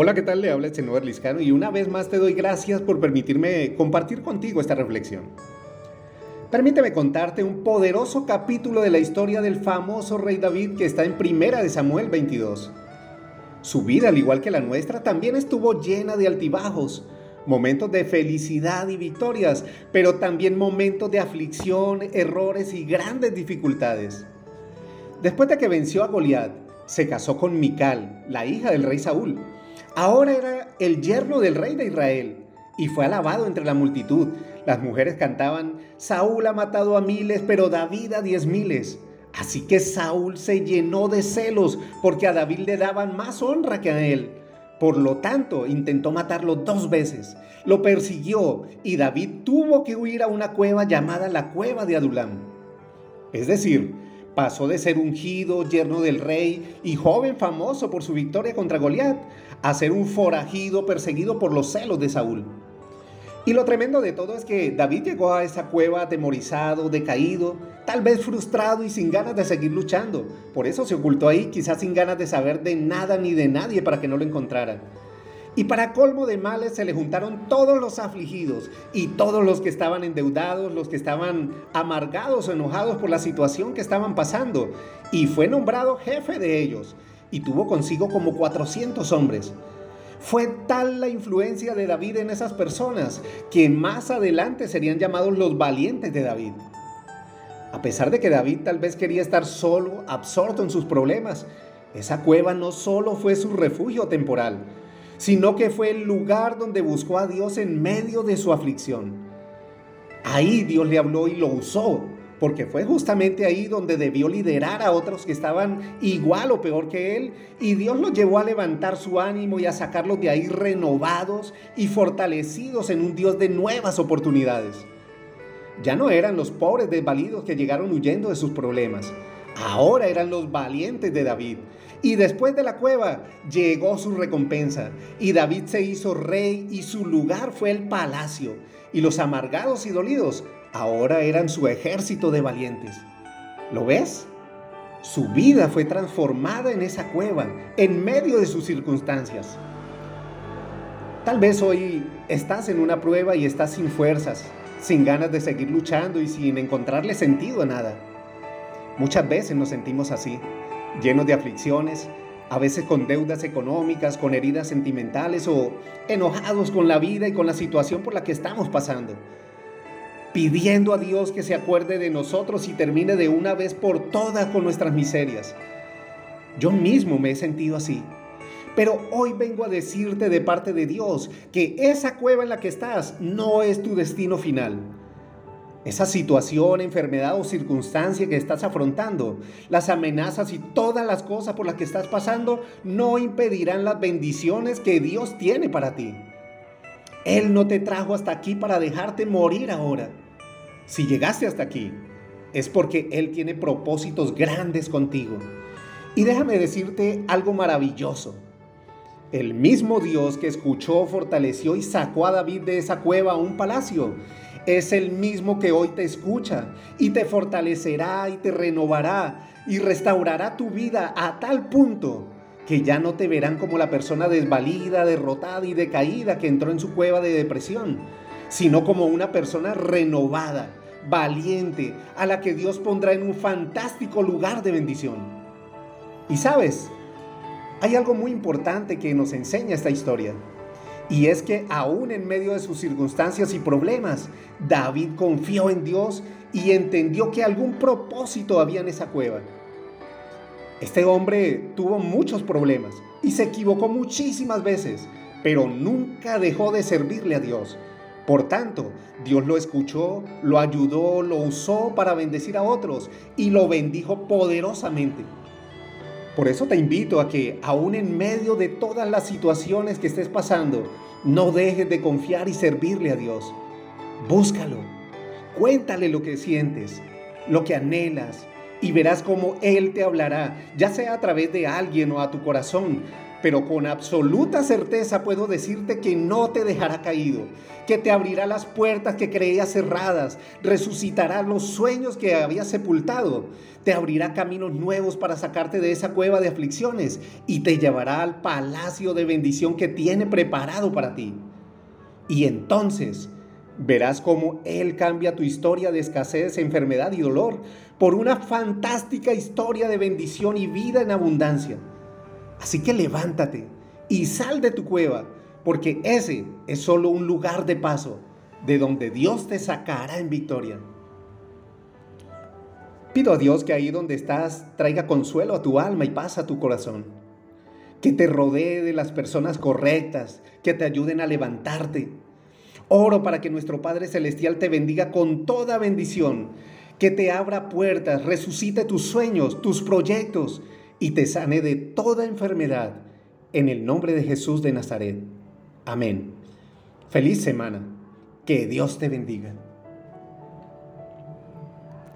Hola, ¿qué tal? Le habla el señor Liscano y una vez más te doy gracias por permitirme compartir contigo esta reflexión. Permíteme contarte un poderoso capítulo de la historia del famoso rey David que está en Primera de Samuel 22. Su vida, al igual que la nuestra, también estuvo llena de altibajos, momentos de felicidad y victorias, pero también momentos de aflicción, errores y grandes dificultades. Después de que venció a Goliat, se casó con Mical, la hija del rey Saúl, Ahora era el yerno del rey de Israel y fue alabado entre la multitud. Las mujeres cantaban, Saúl ha matado a miles, pero David a diez miles. Así que Saúl se llenó de celos porque a David le daban más honra que a él. Por lo tanto, intentó matarlo dos veces. Lo persiguió y David tuvo que huir a una cueva llamada la cueva de Adulam. Es decir, Pasó de ser ungido, yerno del rey y joven famoso por su victoria contra Goliat, a ser un forajido perseguido por los celos de Saúl. Y lo tremendo de todo es que David llegó a esa cueva atemorizado, decaído, tal vez frustrado y sin ganas de seguir luchando. Por eso se ocultó ahí, quizás sin ganas de saber de nada ni de nadie para que no lo encontraran. Y para colmo de males se le juntaron todos los afligidos y todos los que estaban endeudados, los que estaban amargados o enojados por la situación que estaban pasando. Y fue nombrado jefe de ellos y tuvo consigo como 400 hombres. Fue tal la influencia de David en esas personas que más adelante serían llamados los valientes de David. A pesar de que David tal vez quería estar solo, absorto en sus problemas, esa cueva no solo fue su refugio temporal, sino que fue el lugar donde buscó a Dios en medio de su aflicción. Ahí Dios le habló y lo usó, porque fue justamente ahí donde debió liderar a otros que estaban igual o peor que él, y Dios lo llevó a levantar su ánimo y a sacarlos de ahí renovados y fortalecidos en un Dios de nuevas oportunidades. Ya no eran los pobres desvalidos que llegaron huyendo de sus problemas, ahora eran los valientes de David, y después de la cueva llegó su recompensa, y David se hizo rey y su lugar fue el palacio, y los amargados y dolidos ahora eran su ejército de valientes. ¿Lo ves? Su vida fue transformada en esa cueva, en medio de sus circunstancias. Tal vez hoy estás en una prueba y estás sin fuerzas, sin ganas de seguir luchando y sin encontrarle sentido a nada. Muchas veces nos sentimos así llenos de aflicciones, a veces con deudas económicas, con heridas sentimentales o enojados con la vida y con la situación por la que estamos pasando. Pidiendo a Dios que se acuerde de nosotros y termine de una vez por todas con nuestras miserias. Yo mismo me he sentido así. Pero hoy vengo a decirte de parte de Dios que esa cueva en la que estás no es tu destino final esa situación, enfermedad o circunstancia que estás afrontando, las amenazas y todas las cosas por las que estás pasando no impedirán las bendiciones que Dios tiene para ti. Él no te trajo hasta aquí para dejarte morir ahora. Si llegaste hasta aquí, es porque Él tiene propósitos grandes contigo. Y déjame decirte algo maravilloso. El mismo Dios que escuchó, fortaleció y sacó a David de esa cueva a un palacio es el mismo que hoy te escucha y te fortalecerá y te renovará y restaurará tu vida a tal punto que ya no te verán como la persona desvalida, derrotada y decaída que entró en su cueva de depresión, sino como una persona renovada, valiente, a la que Dios pondrá en un fantástico lugar de bendición. Y sabes, hay algo muy importante que nos enseña esta historia. Y es que aún en medio de sus circunstancias y problemas, David confió en Dios y entendió que algún propósito había en esa cueva. Este hombre tuvo muchos problemas y se equivocó muchísimas veces, pero nunca dejó de servirle a Dios. Por tanto, Dios lo escuchó, lo ayudó, lo usó para bendecir a otros y lo bendijo poderosamente. Por eso te invito a que, aún en medio de todas las situaciones que estés pasando, no dejes de confiar y servirle a Dios. Búscalo, cuéntale lo que sientes, lo que anhelas, y verás cómo Él te hablará, ya sea a través de alguien o a tu corazón, pero con absoluta certeza puedo decirte que no te dejará caído, que te abrirá las puertas que creías cerradas, resucitará los sueños que habías sepultado, te abrirá caminos nuevos para sacarte de esa cueva de aflicciones y te llevará al palacio de bendición que tiene preparado para ti. Y entonces verás cómo Él cambia tu historia de escasez, enfermedad y dolor por una fantástica historia de bendición y vida en abundancia. Así que levántate y sal de tu cueva, porque ese es solo un lugar de paso de donde Dios te sacará en victoria. Pido a Dios que ahí donde estás traiga consuelo a tu alma y paz a tu corazón. Que te rodee de las personas correctas, que te ayuden a levantarte. Oro para que nuestro Padre Celestial te bendiga con toda bendición, que te abra puertas, resucite tus sueños, tus proyectos y te sane de toda enfermedad. En el nombre de Jesús de Nazaret. Amén. Feliz semana. Que Dios te bendiga.